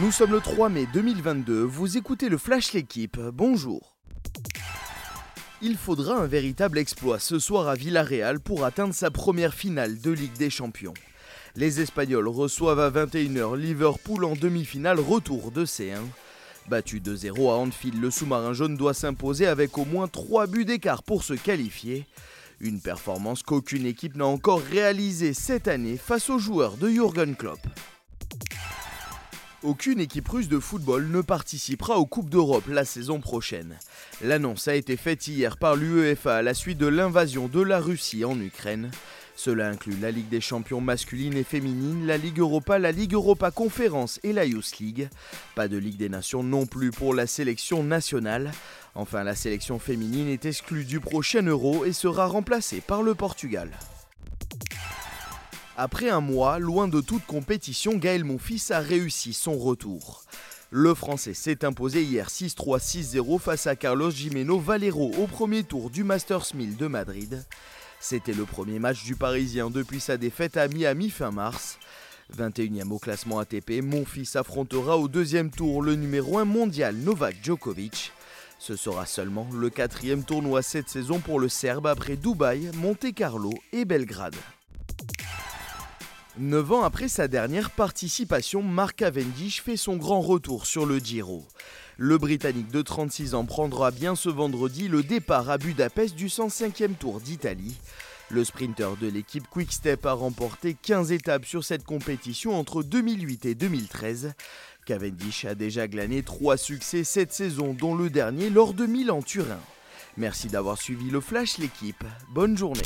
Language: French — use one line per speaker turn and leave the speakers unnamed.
Nous sommes le 3 mai 2022, vous écoutez le Flash L'équipe, bonjour. Il faudra un véritable exploit ce soir à Villarreal pour atteindre sa première finale de Ligue des Champions. Les Espagnols reçoivent à 21h Liverpool en demi-finale retour de C1. Battu 2-0 à Anfield, le sous-marin jaune doit s'imposer avec au moins 3 buts d'écart pour se qualifier. Une performance qu'aucune équipe n'a encore réalisée cette année face aux joueurs de Jürgen Klopp. Aucune équipe russe de football ne participera aux Coupes d'Europe la saison prochaine. L'annonce a été faite hier par l'UEFA à la suite de l'invasion de la Russie en Ukraine. Cela inclut la Ligue des champions masculine et féminine, la Ligue Europa, la Ligue Europa Conférence et la Youth League. Pas de Ligue des Nations non plus pour la sélection nationale. Enfin, la sélection féminine est exclue du prochain Euro et sera remplacée par le Portugal. Après un mois, loin de toute compétition, Gaël Monfils a réussi son retour. Le Français s'est imposé hier 6-3, 6-0 face à Carlos Jimeno Valero au premier tour du Masters 1000 de Madrid. C'était le premier match du Parisien depuis sa défaite à Miami fin mars. 21e au classement ATP, Monfils affrontera au deuxième tour le numéro 1 mondial Novak Djokovic. Ce sera seulement le quatrième tournoi cette saison pour le Serbe après Dubaï, Monte Carlo et Belgrade. Neuf ans après sa dernière participation, Mark Cavendish fait son grand retour sur le Giro. Le Britannique de 36 ans prendra bien ce vendredi le départ à Budapest du 105e Tour d'Italie. Le sprinter de l'équipe Quickstep a remporté 15 étapes sur cette compétition entre 2008 et 2013. Cavendish a déjà glané 3 succès cette saison, dont le dernier lors de Milan-Turin. Merci d'avoir suivi le Flash l'équipe. Bonne journée.